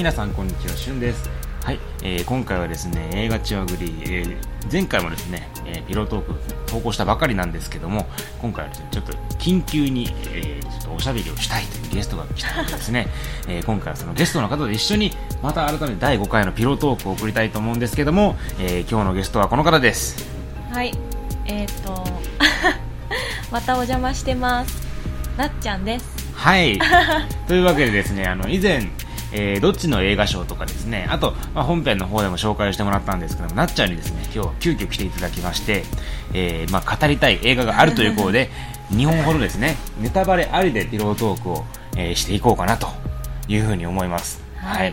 皆さんこんにちはしゅんですはい、えー今回はですね映画チワグリ、えー前回もですね、えーピロートーク投稿したばかりなんですけども今回はですねちょっと緊急に、えーちょっとおしゃべりをしたいというゲストが来たのでですね、えー今回はそのゲストの方と一緒にまた改めて第5回のピロートークを送りたいと思うんですけども、えー今日のゲストはこの方ですはい、えっ、と またお邪魔してます。なっちゃんです。はい。というわけでですね、あの、以前、えーどっちの映画賞とかですね、あと、まあ、本編の方でも紹介してもらったんですけども、なっちゃんにですね、今日は急遽来ていただきまして、えーまあ、語りたい映画があるということで、2本ほどですね、ネタバレありでピロートークを、えーしていこうかなというふうに思います。は。はいい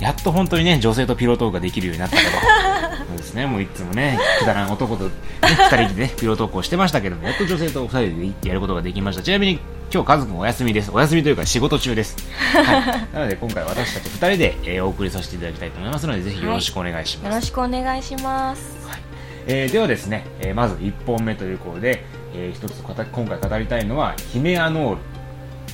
やっと本当にね、女性とピロートークができるようになったけど、そうですね、もういつもね、くだらん男と、ね、2人でね、ピロートークをしてましたけども、やっと女性と2人でやることができました。ちなみに、今日カズくんお休みです。お休みというか仕事中です。はい。なので今回私たち2人で、えーお送りさせていただきたいと思いますので、ぜひよろしくお願いします。よろしくお願いします。えーではですね、えーまず1本目ということで、えー一つ語今回語りたいのは、ヒメアノール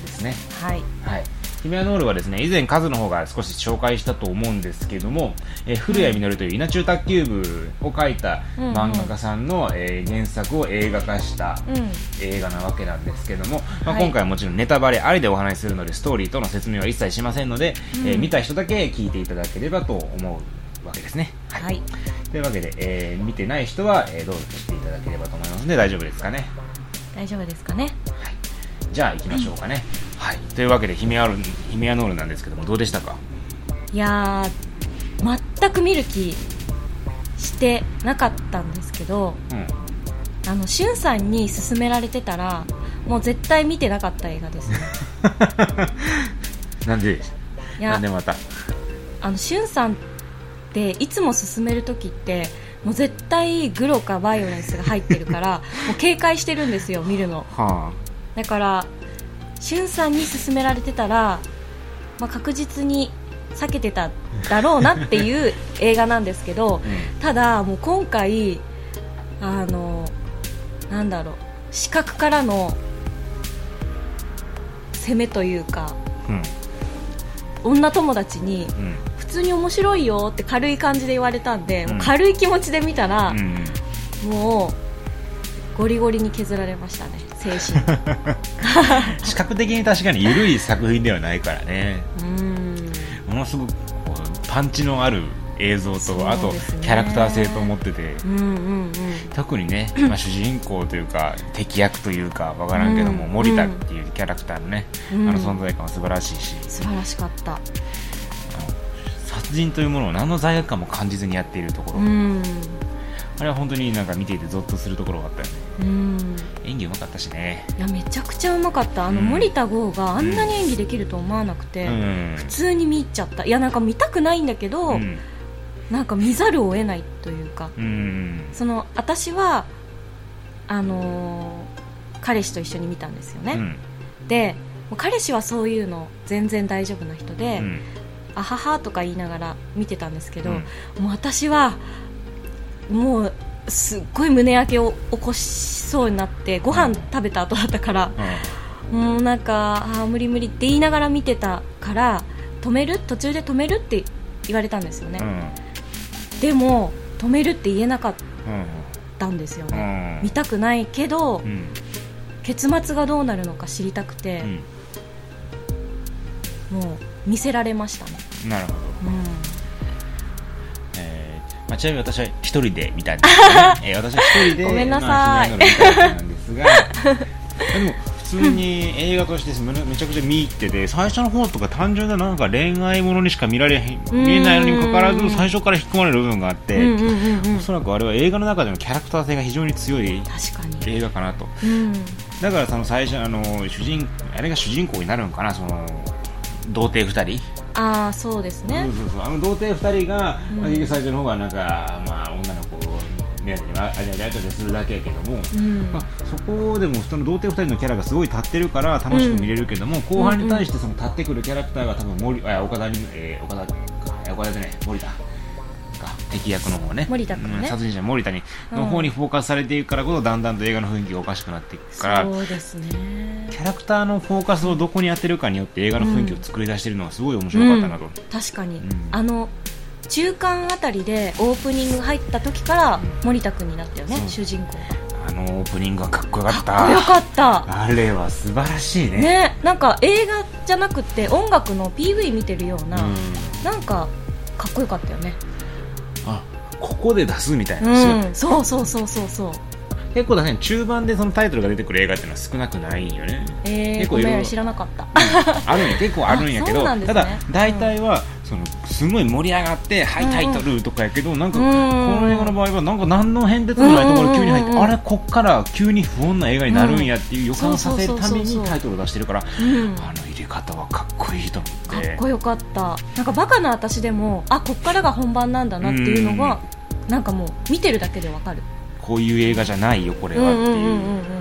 ですね。はい。はい。ヒメアノールはですね、以前カズの方が少し紹介したと思うんですけども、えー古谷実という稲中卓球部を書いたうんうん漫画家さんの、えー原作を映画化したうん。映画なわけなんですけども、まあ、はい今回はもちろんネタバレありでお話しするのでストーリーとの説明は一切しませんので、うんえー見た人だけ聞いていただければと思うわけですね。はい。はい。というわけで、えー見てない人は、えーどうぞしていただければと思いますので大丈夫ですかね？大丈夫ですかね？じゃあ行きましょうかね。はい。というわけでヒメアルヒメアノールなんですけどもどうでしたか？いやー、全く見る気してなかったんですけど、うん。あの、しゅんさんに勧められてたら、もう絶対見てなかった映画ですね。なんで？いやなんで、また？あの、しゅんさんっていつも勧めるときって、もう絶対グロかバイオレンスが入ってるから、もう警戒してるんですよ、見るの。はだからしゅんさんに勧められてたら、まあ、確実に避けてただろうなっていう 映画なんですけどあ。うん。ただもう今回あのなんだろう視覚からの攻めというかうん。女友達にうん。普通に面白いよって軽い感じで言われたんで、うん軽い気持ちで見たらう、ん。もうゴリゴリに削られましたね精神。視覚的に確かに緩い作品ではないからね。うーん。ものすごくこうパンチのある映像と、そうあとキャラクター性と思ってて、うんうんうん。特にね、まあ、主人公というか敵役というかわからんけども、うん。森田っていうキャラクターのね、うん。あの存在感は素晴らしいし、素晴らしかった。殺人というものを何の罪悪感も感じずにやっているところ、うん。あれは本当になんか見ていてゾッとするところがあったよね。うん演技うまかったしね。いやめちゃくちゃうまかった。あの、うん。森田剛があんなに演技できると思わなくて、うん。普通に見入っちゃった。いやなんか見たくないんだけど、うん。なんか見ざるを得ないというか。うん。その私はあのー彼氏と一緒に見たんですよね、うん。で彼氏はそういうの全然大丈夫な人で、うん。あははとか言いながら見てたんですけど、うん。もう私はもうすっごい胸焼けを起こしそうになってご飯食べた後だったから、もうなんかあー無理無理って言いながら見てたから止める？途中で止めるって言われたんですよね、うん。うんでも止めるって言えなかっうんたんですようね、ん。見たくないけど、うん。結末がどうなるのか知りたくてう、ん。もう見せられましたね、なるほど。うん、えーまあ、ちなみに私は一人で見たんですけどね、えー私は一人でごめんなんですが。でも普通に映画としてめめちゃくちゃ見入ってて最初の方とか単純ななんか恋愛ものにしか見られへん見えないのにもかかわらず最初から引き込まれる部分があって、おそらくあれは映画の中でのキャラクター性が非常に強い映画かなと。うん、だからその最初あの主人あれが主人公になるのかなその童貞2人ああそうですね。そうそうそう。あの童貞2人が、うん。まあ結局最初の方はなんか、まあ、女の子を目当てにああれあれあれするだけやけども、うん。まあ、そこでもその童貞2人のキャラがすごい立ってるから楽しく見れるけども、後半に対してその立ってくるキャラクターが多分森あ岡田に、えー岡田岡田じゃない森田か敵役の方ね。森田君ね。うん殺人者森田にの方にフォーカスされていくからこそだんだんと映画の雰囲気がおかしくなっていくから、そうですね。キャラクターのフォーカスをどこに当てるかによって映画の雰囲気を作り出してるのがすごい面白かったなと、うん。確かに、うん。あの中間あたりでオープニング入った時から森田君になったよね、主人公。あのオープニングはかっこよかった。かっこよかった。あれは素晴らしいね。ねなんか映画じゃなくて音楽の PV 見てるような、うん。なんかかっこよかったよね。あここで出すみたいな、うん。そうそうそうそうそう。結構だね中盤でそのタイトルが出てくる映画っていうのは少なくないんよね。えー、結構いろいろ。知らなかった。あるんや結構あるんやけど、ね。ただ大体は、そのすごい盛り上がって、はいうんタイトルとかやけどなんか、うんこの映画の場合はなんか何の変哲もないところに急に入って、うん。うんうんあれこっから急に不穏な映画になるんやっていう予感させるためにタイトルを出してるから、うん。あの方はかっこいいと思って。かっこよかった。なんかバカな私でもあこっからが本番なんだなっていうのがなんかもう見てるだけでわかる。こういう映画じゃないよこれはっていう。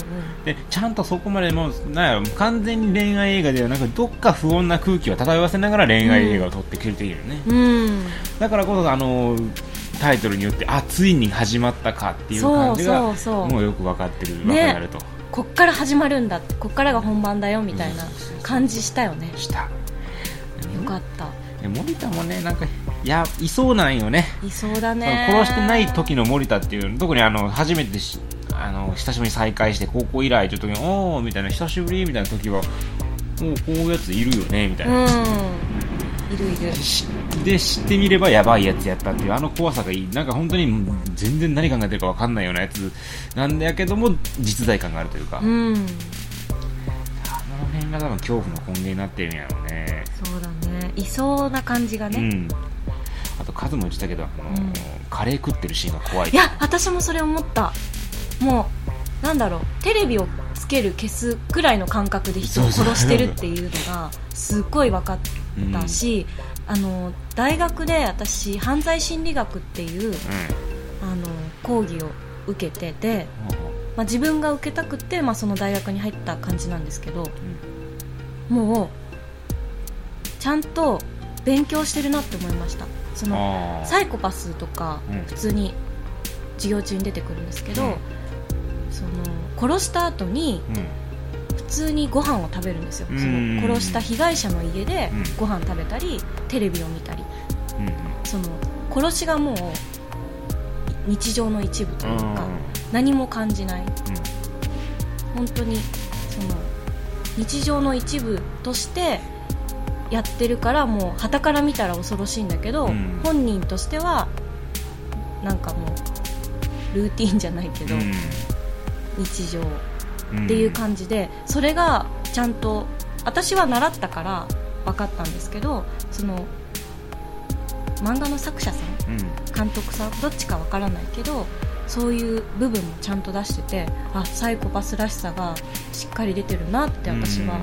でちゃんとそこまでもうな完全に恋愛映画ではなくどっか不穏な空気を漂わせながら恋愛映画を撮ってくれているよね、うん。だからこそあのタイトルによってあついに始まったかっていう感じがもうよく分かってる分ねかなると、こっから始まるんだってこっからが本番だよみたいな感じしたよね。した。よかった。で森田もねなんかいやいそうなんよね。いそうだね。殺してない時の森田っていう特にあの初めてしあの久しぶりに再会して高校以来という時におおみたいな久しぶりみたいな時はもうこういうやついるよねみたいな、うん。いるいる。しで知ってみればやばいやつやったっていうあの怖さがいいなんか本当に全然何考えてるか分かんないようなやつなんだけども実在感があるというか、うん。あの辺が多分恐怖の根源になってるんやろうね。そうだね。いそうな感じがね、うん。あとカズも言ってたけどあの、うん。カレー食ってるシーンが怖いいや私もそれ思った。もうなんだろう。テレビをつける消すくらいの感覚で人を殺してるっていうのがすっごい分かったし、あの大学で私犯罪心理学っていううあの講義を受けてて、ん。まあ、自分が受けたくて、まあ、その大学に入った感じなんですけどもうちゃんと勉強してるなって思いました。そのサイコパスとかうん。普通に授業中に出てくるんですけど、うん。その殺した後に通にご飯を食べるんですよ、うん。その殺した被害者の家でうん。ご飯食べたりテレビを見たり。うんその殺しがもう日常の一部というか、うん。何も感じない。本当にその日常の一部としてやってるからもう傍から見たら恐ろしいんだけど、うん。本人としてはなんかもうルーティンじゃないけど、うん。日常うんっていう感じで、それがちゃんと私は習ったから分かったんですけどその漫画の作者さんうん。監督さんどっちかわからないけどそういう部分もちゃんと出しててあサイコパスらしさがしっかり出てるなって私は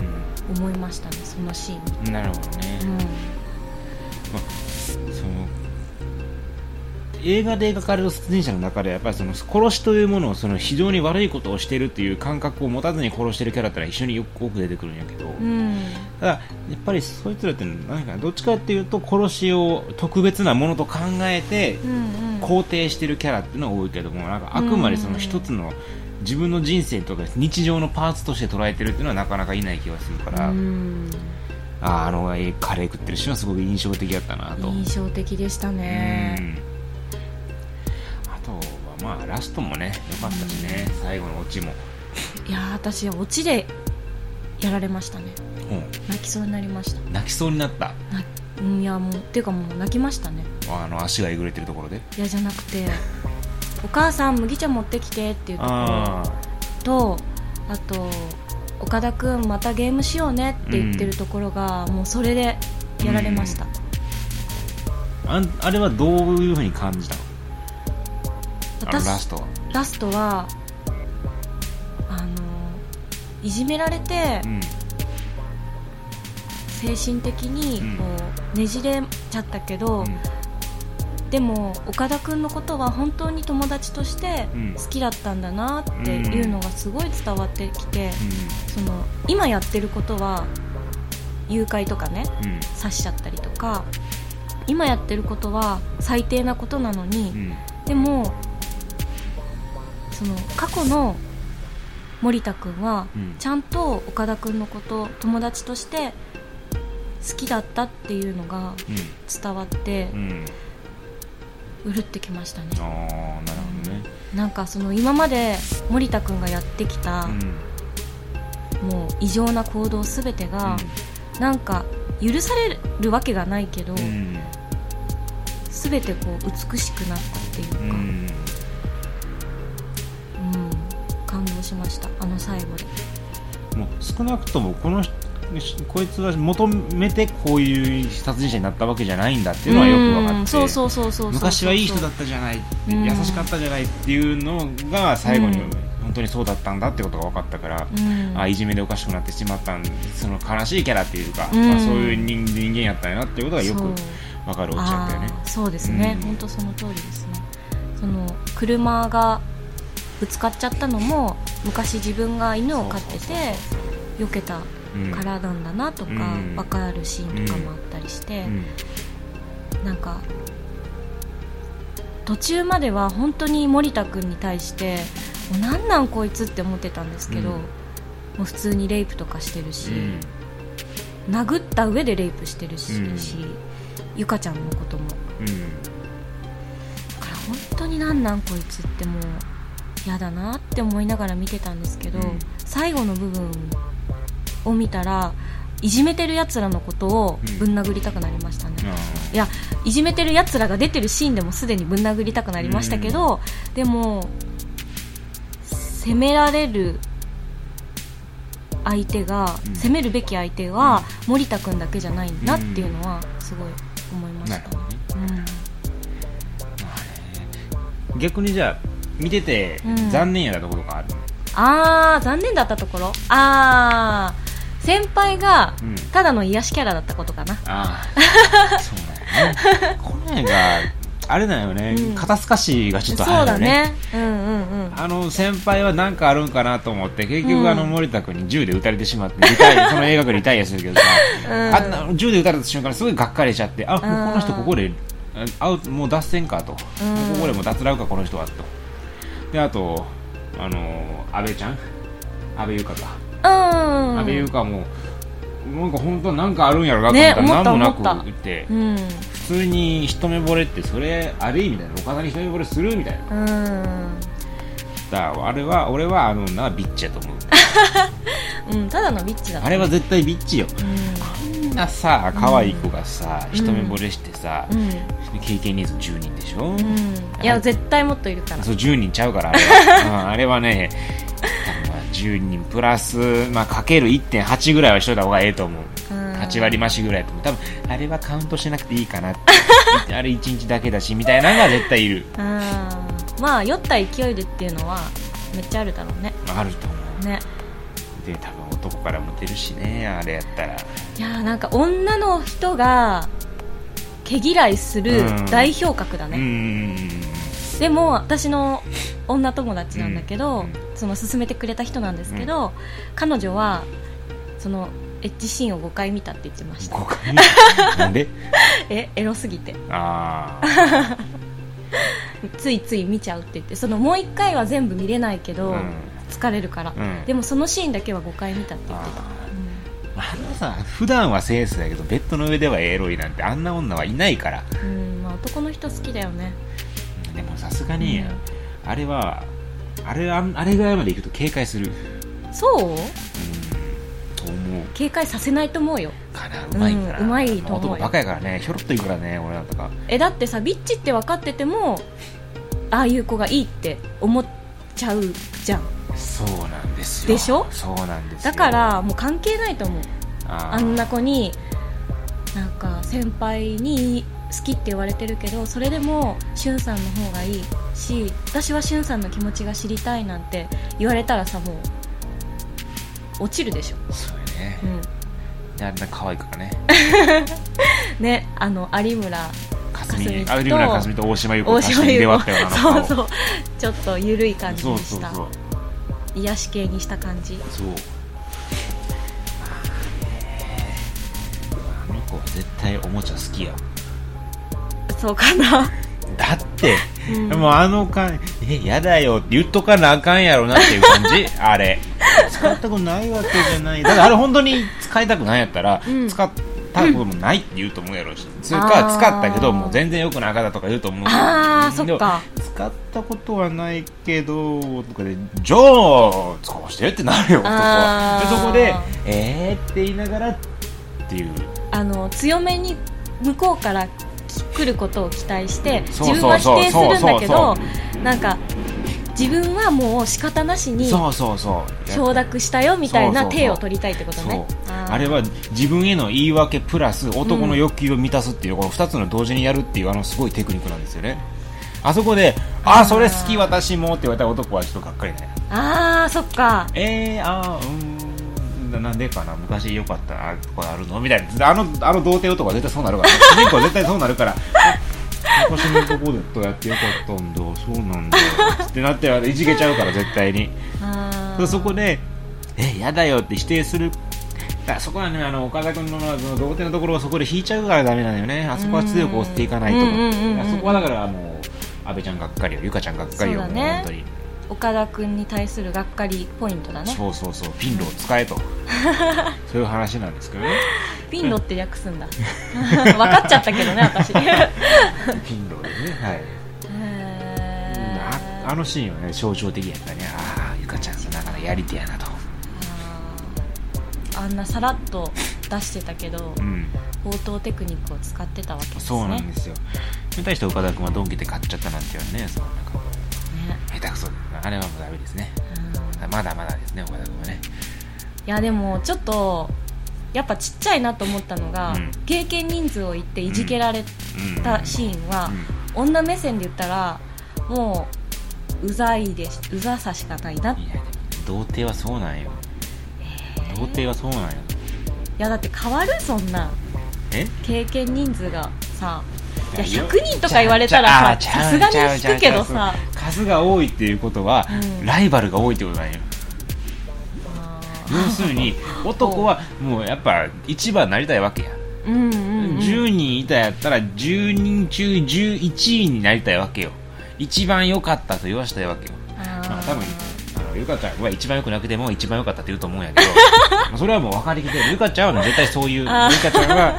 思いましたねそのシーン。なるほどね、うん。その映画で描かれる殺人者の中でやっぱりその殺しというものをその非常に悪いことをしているっていう感覚を持たずに殺してるキャラってのは一緒によく多く出てくるんやけど、うん。ただやっぱりそいつらって何かどっちかっていうと殺しを特別なものと考えて肯定してるキャラっていうのが多いけどもなんかあくまでその一つの自分の人生とか日常のパーツとして捉えてるっていうのはなかなかいない気がするから、うん。あーあのえーカレー食ってるシーンはすごく印象的だったなと。印象的でしたね。うんまあラストもね良かったしね、最後のオチも、いやー私オチでやられましたね。う。ん泣きそうになりました。泣きそうになった。いやもうっていうかもう泣きましたね。あの足がえぐれてるところで。いやじゃなくてお母さん麦茶持ってきてっていうところ。あとあと岡田君またゲームしようねって言ってるところが、もうそれでやられました、あんあれはどういうふうに感じたの？ラストは。ラストはあのいじめられてうん。精神的にうん。こうねじれちゃったけど、でも岡田君のことは本当に友達としてうん。好きだったんだなっていうのがすごい伝わってきて、その今やってることは誘拐とかね刺しちゃったりとか今やってることは最低なことなのに、うん。でもその過去の森田君はうん。ちゃんと岡田君のこと友達として好きだったっていうのが伝わってうん。うるってきましたね。ああなるほどね。なんかその今まで森田君がやってきたうん。もう異常な行動すべてがなんか許されるわけがないけどうん。全てこう美しくなったっていうか、しました。あの最後で。もう少なくともこの人こいつは求めてこういう殺人者になったわけじゃないんだっていうのはよく分かってうんそうそうそうそうそう昔はいい人だったじゃないうん優しかったじゃないっていうのが最後にうん。本当にそうだったんだってことが分かったから、うん。あいじめでおかしくなってしまったんその悲しいキャラっていうか、うん。まあ、そういう人人間やったんやなっていうことがよく分かるオチだったよね。そうですね、うん。本当その通りですね。その車がぶつかっちゃったのも昔自分が犬を飼ってて避けたうん。からなんだなとかうん。分かるシーンとかもあったりして、うん。なんか途中までは本当に森田君に対してもうなんなんこいつって思ってたんですけど、うん。もう普通にレイプとかしてるし、うん。殴った上でレイプしてるし、うん。ゆかちゃんのことも。うん。だから本当になんなんこいつってもう嫌だなって思いながら見てたんですけど、うん。最後の部分を見たらいじめてるやつらのことをぶん殴りたくなりましたね、いやいじめてるやつらが出てるシーンでもすでにぶん殴りたくなりましたけど、でも責められる相手が、うん。責めるべき相手は森田君だけじゃないんだっていうのはすごい思いましたね。うん。逆にじゃあ見ててうん。残念やったところがある、あー残念だったところ？あー。先輩がうん。ただの癒しキャラだったことかな。ああ そうだよね。これがあれだよね、うん。肩透かしがちょっとそうだ入るよねね。うんうんうん。あの先輩は何かあるんかなと思って結局、うんあの森田君に銃で撃たれてしまってリタイア その映画館リタイアするけどさ、うん。あんな銃で撃たれた瞬間にすごいがっかりしちゃってあもうこの人うん。ここでもう脱線かと、ここでもう脱落かこの人はとであとあの安倍ちゃん？安倍優香か、うん。安倍優香もなんか本当なんかあるんやろなと思ねったら何もなくって、うん。普通に一目惚れってそれある意味だよ。岡田に一目惚れするみたいな。うん。だあれは俺はあの女はビッチやと思う。うん、ただのビッチだったあれは絶対ビッチよ。うあんなさ可愛い子がさ、うん。一目惚れしてさ、ん、うん。経験人数10人でしょ、うん、いや絶対もっといるから。そう10人ちゃうからあれは、うんあれはね多分まあ10人プラス、まあ、かける1.8ぐらいはしといた方がええと思う、うん。8割増しぐらいと思う。多分あれはカウントしなくていいかなって。あれ1日だけだしみたいなのが絶対いる。うん。まあ酔った勢いでっていうのはめっちゃあるだろうね。あると思う。ね。で多分男からモテるしねあれやったら。いやーなんか女の人が毛嫌いするうん。代表格だうね、ん。でも私の女友達なんだけど、うん。その勧めてくれた人なんですけど、彼女はそのエッジシーンを5回見たって言ってました。5回なんで？えエロすぎて。ああ ついつい見ちゃうって言ってそのもう1回は全部見れないけど、うん疲れるから、うん。でもそのシーンだけは5回見たって言ってた、ああのさ普段はセンスだけどベッドの上ではエロいなんてあんな女はいないから。うん。うんまあ、男の人好きだよね。でもさすがに、うん。あれはあれああれぐらいまで行くと警戒する。そう？うん。と思う。警戒させないと思うよ。かなうまいから、うんうまいと思うよ。男バカやからねひょろっといくからね俺なんとか。えだってさビッチって分かっててもああいう子がいいって思っちゃうじゃんそうなんですよ。でしょ？そうなんですよ。だからもう関係ないと思う。あんな子になんか先輩に好きって言われてるけどそれでもしゅんさんの方がいいし私はしゅんさんの気持ちが知りたいなんて言われたらさもう落ちるでしょ、そうやね。うであんな可愛いからね。ん、ねあの有村かすみかすみとあ有村架純と大島優子大が確かに出島優子。そうそう。ちょっと緩い感じそうにした。そうそう癒し系にした感じ。そう。あの子は絶対おもちゃ好きや。そうかな。だって、うん。もうあの感えやだよ。って言っとかなあかんやろなっていう感じ？あれ。使ったことないわけじゃない。だからあれ本当に使いたくないやったら、うん。使ったこともないって言うと思うやろうし、それか使ったけどもう全然良くなかったとか言うと思う。あーでもそっか。使ったことはないけどとかでじゃあ使わしてってなるよ男でそこでえーって言いながらっていう。あの強めに向こうから来ることを期待してそう自分は否定するんだけそうそうどそなんか自分はもう仕方なしにそうそうそう。承諾したよみたいなそうそうそう。手を取りたいってことね。あれは自分への言い訳プラス男の欲求を満たすっていう、この2つの同時にやるっていうあのすごいテクニックなんですよね。あそこで「あそれ好き私も」って言われたら男はちょっとがっかりね。ああそっか。えー、あーうーんなんでかな。昔よかったあとかあるの？みたいな。あのあの童貞男は絶対そうなるから、ね、主人公は絶対そうなるから昔のとこでとやってよかったんだそうなんだってなっていじけちゃうから絶対にそこで、え、やだよって否定する。だからそこはね、あの、岡田君のその童貞のところはそこで引いちゃうからダメなのよね。あそこは強く押していかないと。うんうんうんうんあそこはだからもう、安倍ちゃんがっかりよ、ゆかちゃんがっかりよ、ね本当に。岡田君に対するがっかりポイントだねそうそうそう、ピンロを使えと。そういう話なんですけどね。ピンロって略すんだ 分かっちゃったけどね私 ピンロでね。はい。ああのシーンはね、象徴的やったね。ああ、ゆかちゃんさ、なかなかやり手やなと。あんなさらっと出してたけどうん。応答テクニックを使ってたわけですねそうなんですよ。に対して岡田君はドンキで買っちゃったなんていうね、そ下手くそで。あれはもうダメですね。うんまだまだですね、岡田君はね。いやでもちょっとやっぱちっちゃいなと思ったのが、うん経験人数を言っていじけられうんたシーンは、うん女目線で言ったらもううざいですうざさしかないないいや、でも童貞はそうなんよ。童貞はそうなんよ。やだって変わるそんなえ？経験人数がさいやいや100人とか言われたらささすがに引くけどさ。数が多いっていうことは、うん。ライバルが多いってことなんよ。あ要するに、男はもうやっぱ一番なりたいわけや。ーうんうん、うん、10人いたやったら10人中11位になりたいわけよ。一番良かったと言わしたいわけよ。まあ、多分ゆかちゃんは一番良くなくても一番良かったって言うと思うんやけど まあそれはもう分かりきってる。ゆかちゃんは絶対そういうゆかちゃんは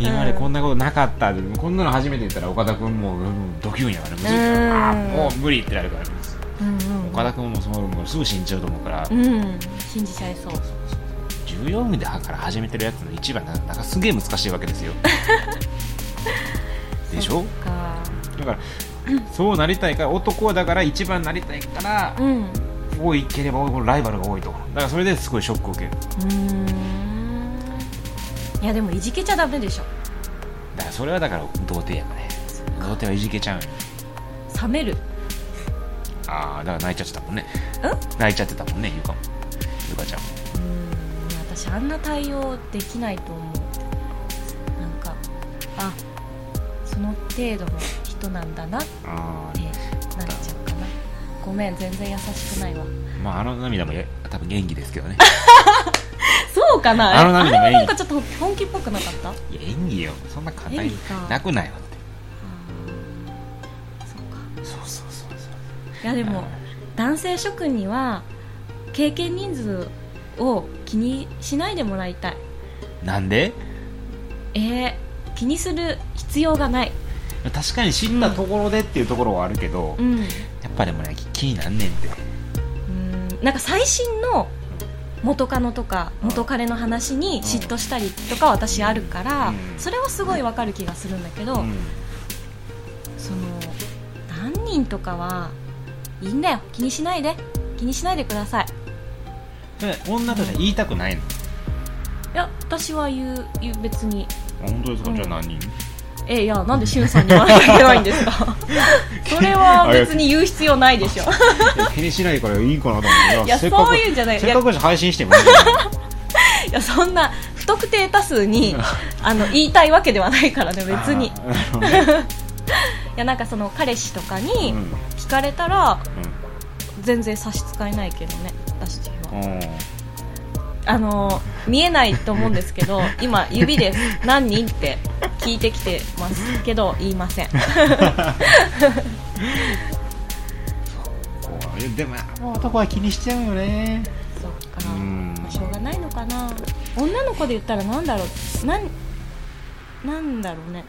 今までこんなことなかった、こんなの初めて言ったら岡田君もう、うん、ドキュンやからむずいうん。あーもう無理ってなるからうんうん。岡田君もそのもうすぐ死んじゃうと思うから、うん信じちゃいそう。14でから始めてるやつの一番ななんかすげえ難しいわけですよ。でしょ？だから、そうなりたいから男はだから一番なりたいから、うん。多いければ多いほどライバルが多いと。だからそれですごいショックを受ける。うーんいやでもいじけちゃダメでしょ。だからそれはだから童貞やからね。童貞はいじけちゃう冷める。ああだから泣いちゃってたもんね。うん？泣いちゃってたもんねゆかも。ゆかちゃんも。うん私あんな対応できないと思う。なんかあその程度の人なんだなってあなっちゃうかな。ごめん全然優しくないわ。ーまああの涙もや多分演技ですけどね そうかな？あのあれはなんかちょっと本気っぽくなかった？いや演技よ。そんな簡単に演技か。泣くなよって。そうかそうそうそうそういやでも男性諸君には経験人数を気にしないでもらいたい。なんで？えー、気にする必要がない。確かに知ったところでっていうところはあるけど、うん。やっぱでもね気になんねんって。うん。なんか最新の元カノとか元彼の話に嫉妬したりとか私あるから、うん。それはすごいわかる気がするんだけど、うん。その何人とかはいいんだよ。気にしないで。気にしないでください。で女としては言いたくないの？いや私は言う言う別に。あ本当ですか、うん。じゃあ何人？えいやなんでしゅんさんに言わなきゃいけないんですか？それは別に言う必要ないでしょ。気にしないからいいかなと思って。いやそういうんじゃない。せっかく配信してもいいい いやそんな不特定多数にあの言いたいわけではないからね別に。ね。やなんかその彼氏とかうにん。聞かれたら全然差し支えないけどね私は。うんうんあの見えないと思うんですけど 今指で何人って聞いてきてますけど言いません。でも男は気にしちゃうよね。そっか、しょうがないのかな。女の子で言ったらなんだろう。なんなんだろうね。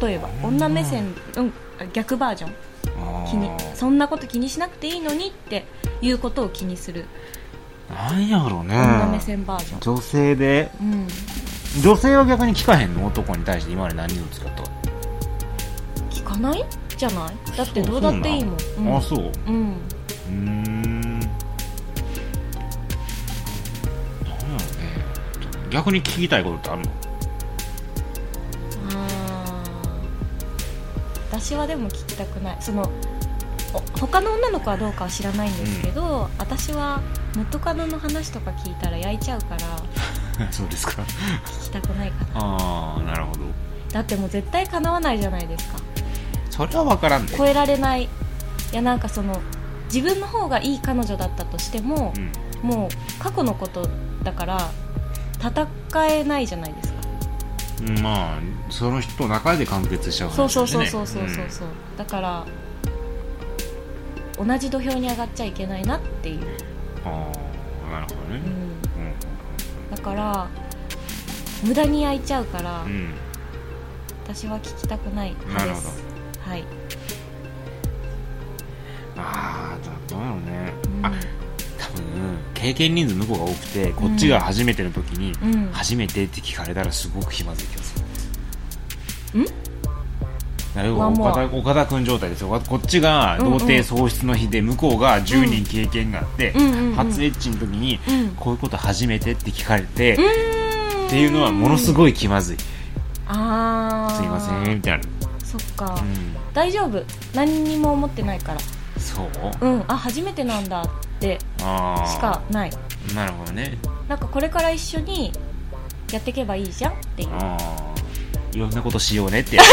例えば女目線、うん、逆バージョン。気にそんなこと気にしなくていいのにっていうことを気にするなんやろうね。女目線バージョン、女性で。うん、女性は逆に聞かへんの？男に対して今まで何を使った？聞かない？じゃない？だってどうだ。っていいもん。あそう。ううん。うーん。なんやろうね。逆に聞きたいことってあるの？あー。私はでも聞きたくない。そのお他の女の子はどうかは知らないんですけど、私は元カノの話とか聞いたら焼いちゃうから そうですか。聞きたくないかな。ああなるほど。だってもう絶対叶わないじゃないですか。それは分からんで。超えられない。いやなんかその自分の方がいい彼女だったとしてもう、ん。もう過去のことだから戦えないじゃないですか。うんまあその人と中で完結しちゃう話そうそうそうそうそうそう。そう、だから同じ土俵に上がっちゃいけないなっていう、うんああなるほどね。うん、だから無駄に焼いちゃうから、うん、うん私は聞きたくない派です。なるはい、ああどうやろうね、うん。あ多分経験人数向こうが多くてこっちが初めての時に、うん。初めてって聞かれたらすごく気まずい気がするん？岡田岡田君状態ですよ。こっちが童貞喪失の日で向こうが10人経験があって、初エッチの時に、うん。こういうこと初めてって聞かれて、っていうのはものすごい気まずい、ああすいませんみたいな、そっか、うん、大丈夫。何にも思ってないから。そう？うん。あ初めてなんだって。しかない。なるほどね。なんかこれから一緒にやっていけばいいじゃんっていういろんなことしようねってやつね。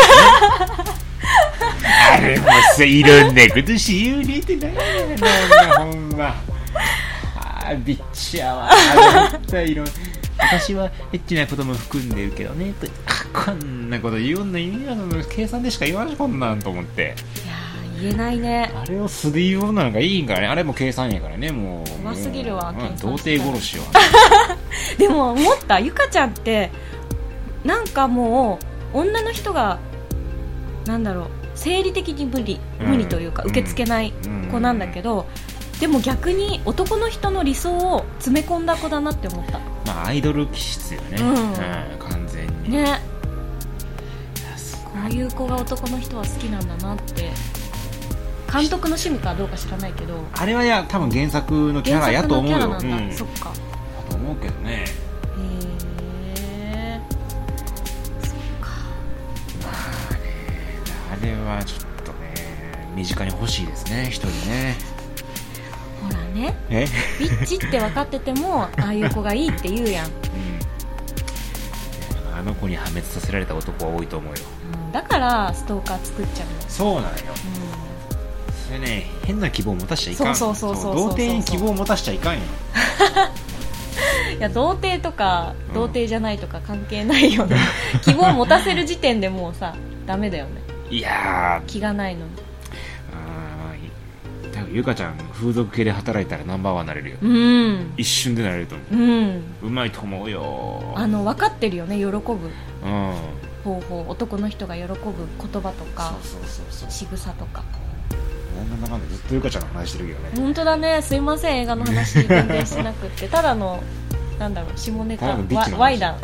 あれもさいろんなことしようねってなんやろなほんま。あーびっちゃわ絶対いろん私はエッチなことも含んでるけどね。とあこんなこと言うの意味はその計算でしか言わないこんなんと思って。いやー言えないね。あれを素で言うのなんかいいんからね。あれも計算やからね。もう。怖すぎるわもう計算。童貞殺しよ でも思った。ゆかちゃんってなんかもう女の人がなんだろう生理的に無理うん。無理というか、うん。受け付けない子なんだけど、でも逆に男の人の理想を詰め込んだ子だなって思った。まあアイドル気質よね、うん。完全に。ね。すこういう子が男の人は好きなんだなって。監督の趣味かどうか知らないけど。あれはや多分原作のキャラや原作のと思うよ。キャラなんだ、うん。そっか。だと思うけどねはちょっとね身近に欲しいですね一人ね。ほらねえ？ビッチって分かっててもああいう子がいいって言うやん、うん。あの子に破滅させられた男は多いと思うよ。うん、だからストーカー作っちゃうの。そうなんよ。それね変な希望を持たしちゃいかん。そうそうそうそう童貞に希望を持たしちゃいかんよ。うん、いや童貞とかうん。童貞じゃないとか関係ないよね。希望を持たせる時点でもうさダメだよねいやー。気がないの。多分ゆかちゃん風俗系で働いたらナンバーワンになれるよ。うん。一瞬でなれると思う。ん。ううまいと思うよあの分かってるよね喜ぶ。うん。方法。男の人が喜ぶ言葉とかそうそうそうそう。仕草とか。なんだかんだずっとゆかちゃんの話してるけどね。本当だね。すいません。映画の話全然しなくって。ただのなんだろう下ネタ。ワイダン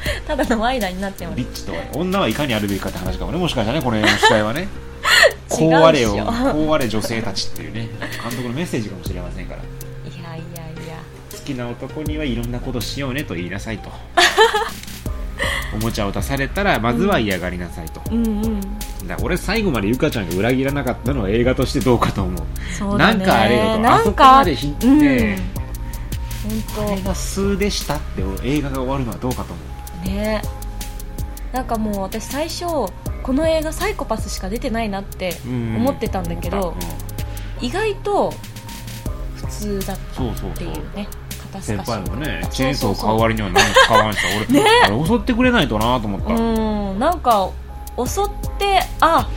ただのワイダンになってます。ビッチとは女はいかにあるべきかって話かもね。もしかしたらねこの映画の主題はね。こうあれよ。っしょこうあれ女性たちっていうね。監督のメッセージかもしれませんから。いやいやいや。好きな男にはいろんなことしようねと言いなさいと。おもちゃを出されたらまずは嫌がりなさいと、うんうん。だから俺最後までゆかちゃんが裏切らなかったのは映画としてどうかと思う。そうだね。なんかあれよとなんあそこかまでひうん。ね本あれが数でしたって映画が終わるのはどうかと思う。当ね。なんかもう私最初この映画サイコパスしか出てないなってうん。思ってたんだけど思った。意外と普通だっうんそうそうてそう。いうね先輩もねあチェーンソー買う割には何も使わんし俺、ねあれ襲ってくれないとなと思った、うん。なんか襲ってあ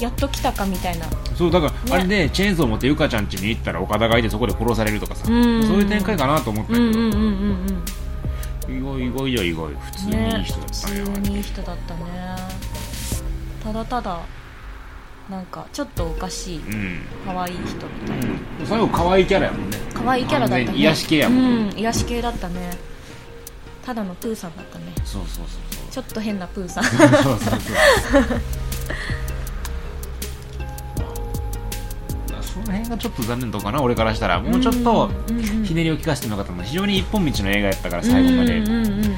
やっと来たかみたいな。そうだから、ね。あれでチェーンソー持ってゆかちゃん家に行ったら岡田がいてそこで殺されるとかさ、うん。そういう展開かなと思ったけど、うんうんうんうん意外意外や意外。普通にいい人だったんや、普通にいい人だったね。ただただなんかちょっとおかしいうん、可愛い人みたいな。うん、最後可愛いキャラやもんね。可愛いキャラだったね。癒し系やもん、うん癒し系だったね。ただのプーさんだったね。そうそうちょっと変なプーさん。そうそうそうそうその辺がちょっと残念とかな俺からしたら。もうちょっとうんうんうんひねりを聞かせてもよかったの非常に一本道の映画やったから最後まで、うんうんうんうんうん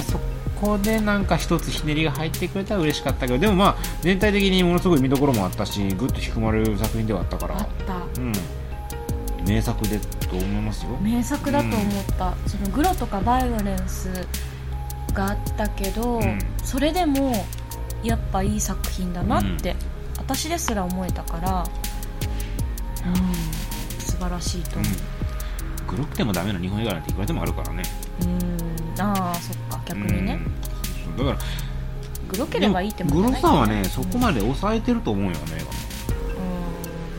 そこでなんか一つひねりが入ってくれたら嬉しかったけどでもまあ全体的にものすごい見どころもあったしぐっと引くまれる作品ではあったから。うん。名作でと思いますよ。名作だと思った、そのグロとかバイオレンスがあったけど、うん。それでもやっぱいい作品だなって、私ですら思えたから、うん、素晴らしいと思う、グロくてもダメな日本映画なんていくらでもあるからね。うん、ああそっか。逆にね、うん。だからグロければいいってもんじグロゃないさはねそこまで抑えてると思うよね映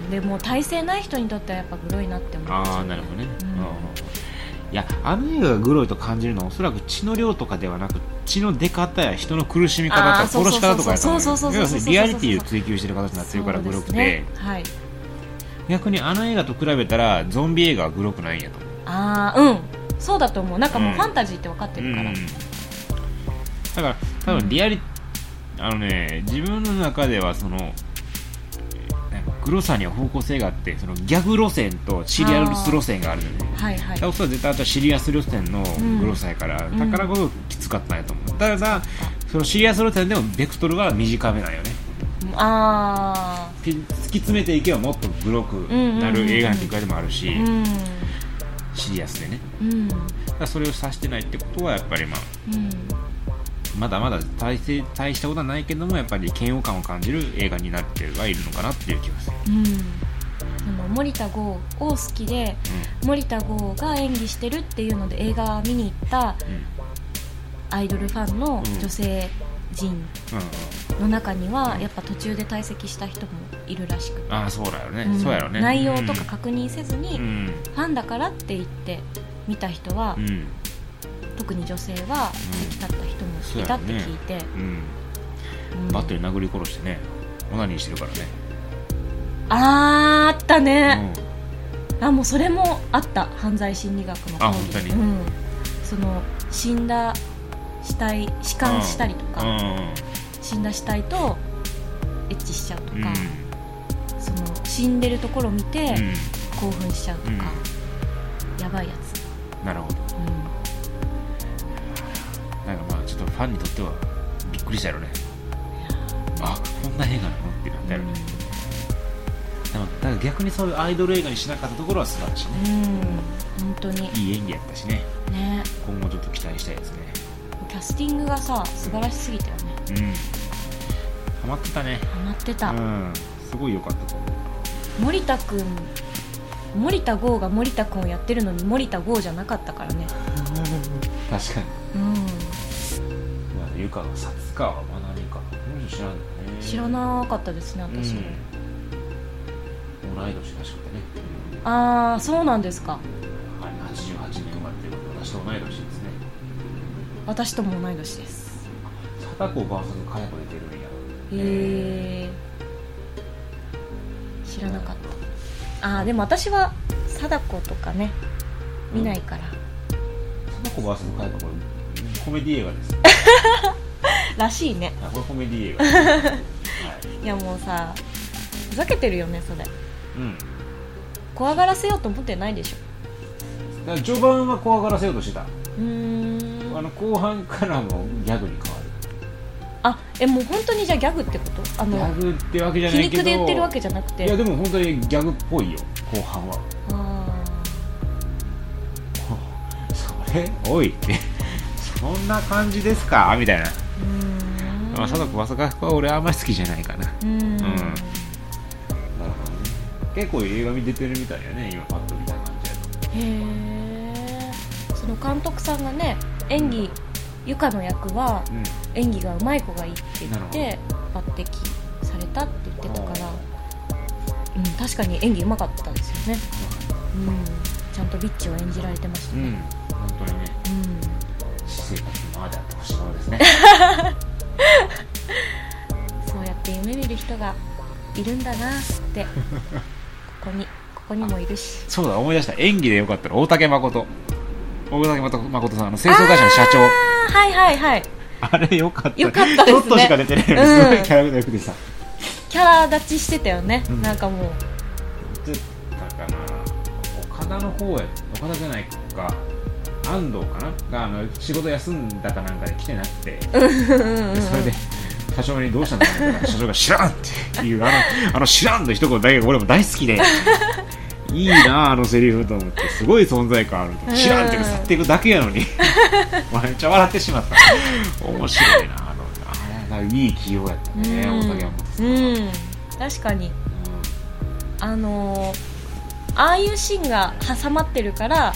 うん。でも体勢ない人にとってはやっぱグロいなって思う。画ああなるほどね、うん。うんいやあの映画がグロいと感じるのはおそらく血の量とかではなく血の出方や人の苦しみ方とか殺し方とかやと思うそうそうそうそう要するにリアリティを追求してる形になってるからグロくて、ねはい逆にあの映画と比べたらゾンビ映画はグロくないんやと思う。ああうん。そうだと思う。なんかもううん。ファンタジーって分かってるから、うん。だから多分リアリ、あのね自分の中ではそのなんかグロさには方向性があってそのギャグ路線とシリアス路線があるのね。はいはい。だからそれは絶対あとはシリアス路線のグロさやから、ん。だからこそきつかったんやと思う。ただそのシリアス路線でもベクトルは短めなんよねあき突き詰めていけばもっとグロくなる映画なんていくらでもあるし、あうん。シリアスでね。うん。だそれを指してないってことはやっぱりまあうん。まだまだ大せ大したことはないけどもやっぱり嫌悪感を感じる映画になってはいるのかなっていう気がする、森田剛を好きで森田剛が演技してるっていうので映画見に行ったアイドルファンの女性陣うんうん。の中にはやっぱ途中で退席した人もいるらしくて、ああそうだよね、うん。そうやろね。内容とか確認せずに、うん。ファンだからって言って見た人は、うん。特に女性は席立った人もいたって聞いて、バットで殴り殺してねオナニーしてるからね、あーあったうね、ん。あもうそれもあった。犯罪心理学の講義。あ本当に。うん、その死んだ死体弛緩したりとか、うん。死んだ死体とエッチしちゃうとか、うん。その死んでるところを見てうん。興奮しちゃうとか、やばいやつ、なるほど。なんかまあちょっとファンにとってはびっくりしたよね。あこんな映画なの？ってなったよね、でもだから逆にそういうアイドル映画にしなかったところは素晴らしいねうん、うん、本当にいい演技やったしねね今後ちょっと期待したいですねキャスティングがさ素晴らしすぎたよね。うん。ハマってたね。ハマってた、うん。すごい良かったと思う。森田君森田剛が森田君をやってるのに森田剛じゃなかったからね。確かに。うん。ゆかが薩川まなみか。この人知らんだね。知らなかったですね私。も、うん、同い年らしくてね、ああそうなんですか。はい、88年生まれということで私と同い年私とも同い年です。貞子 VS かや子出てるんやへえ知らなかった。ああでも私は貞子とかね見ないから、貞子 VS かや子これコメディ映画です。らしいね。あこれコメディ映画。い いやもうさふざけてるよねそれ。うん、怖がらせようと思ってないでしょ。序盤は怖がらせようとしてた。うーんあの後半からもギャグに変わる。あえもう本当にじゃあギャグってこと？あギのャグってわけじゃ皮ないけど肉で言ってるわけじゃなくて。いやでも本当にギャグっぽいよ後半は。あそれおいって そんな感じですか？みたいな。ーうーん。まあ、貞子まさかは俺あんまり好きじゃないかな。うーん。なるほどね。結構映画見出てるみたいやね、今パッと見た感じやと。へえその監督さんがね演技ゆかの役はう演技がうまい子がいいって言っなて抜擢されたって言ってたからん。うん、確かに演技うまかったですよね、うん、ちゃんとビッチを演じられてましたね、うん、本当にね。うん。私生活のままであってほしいものですね。そうやって夢見る人がいるんだなってここにここにもいるし。そうだ思い出した。演技でよかったら大竹誠大竹誠さんあの清掃会社の社長。はいはいはい。あれよかったよかったですね。ちょっとしか出てないうんす。ごいキャラクターよくてさ、キャラ立ちしてたよね、うん。なんかもう。だったかな。岡田の方や岡田じゃないか。安藤かな？があの仕事休んだかなんかで来てなくて。でそれで社長にどうしたんだろう社長が知らんっていうあのあの知らんの一言だけが俺も大好きで いいなあのセリフと思って。すごい存在感あると知らんって去っていくだけやのに。めっちゃ笑ってしまった。面白いなあのあれがいい起用やったねうん。大竹山本さん、うん。確かに。あのーああいうシーンが挟まってるから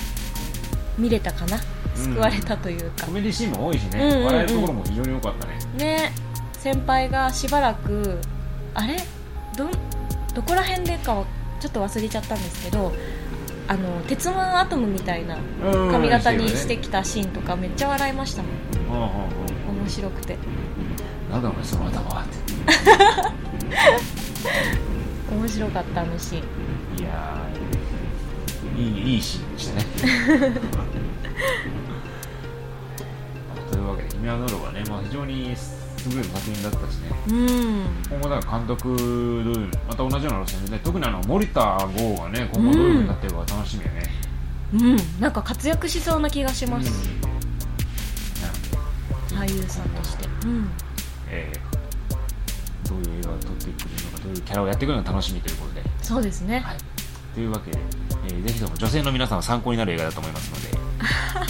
見れたかな。救われたというか。コ、メディシーンも多いしね、うんうんうん。笑えるところも非常に良かったね。ね。先輩がしばらくあれ？どんどこら辺でかはちょっと忘れちゃったんですけどあの鉄腕アトムみたいな髪型にしてきたシーンとかめっちゃ笑いましたもん。面白くて。なんだお前その頭はって。面白かったあのシーン。いやーいいいいシーンでしたね。というわけで「君はノル」はね、まあ、非常に優れた作品だったしね。うん。今後だから監督また同じような路線でね特にあの森田剛がね今後どういうふうになってるか楽しみやね、うん。なんか活躍しそうな気がします、なので俳優さんとして。うん。えーどういう映画を撮ってくるのかどういうキャラをやってくるのが楽しみということで。そうですね、はい、というわけで、えーぜひとも女性の皆さんは参考になる映画だと思いますので、はい、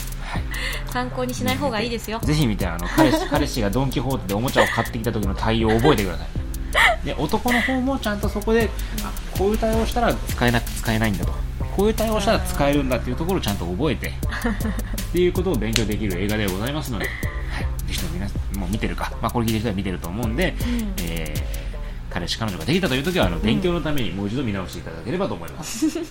参考にしない方がいいですよ。ぜひ見てあの彼氏 彼氏がドン・キホーテでおもちゃを買ってきた時の対応を覚えてください。で男の方もちゃんとそこであこういう対応をしたら使えなく使えないんだと。こういう対応をしたら使えるんだっていうところをちゃんと覚えて。っていうことを勉強できる映画でございますので、はい、ぜひとも皆さんもう見てるか、まあ、これ聞いてる人は見てると思うんで、うん。えー彼氏彼女ができたという時はあの勉強のためにもう一度見直していただければと思います、は い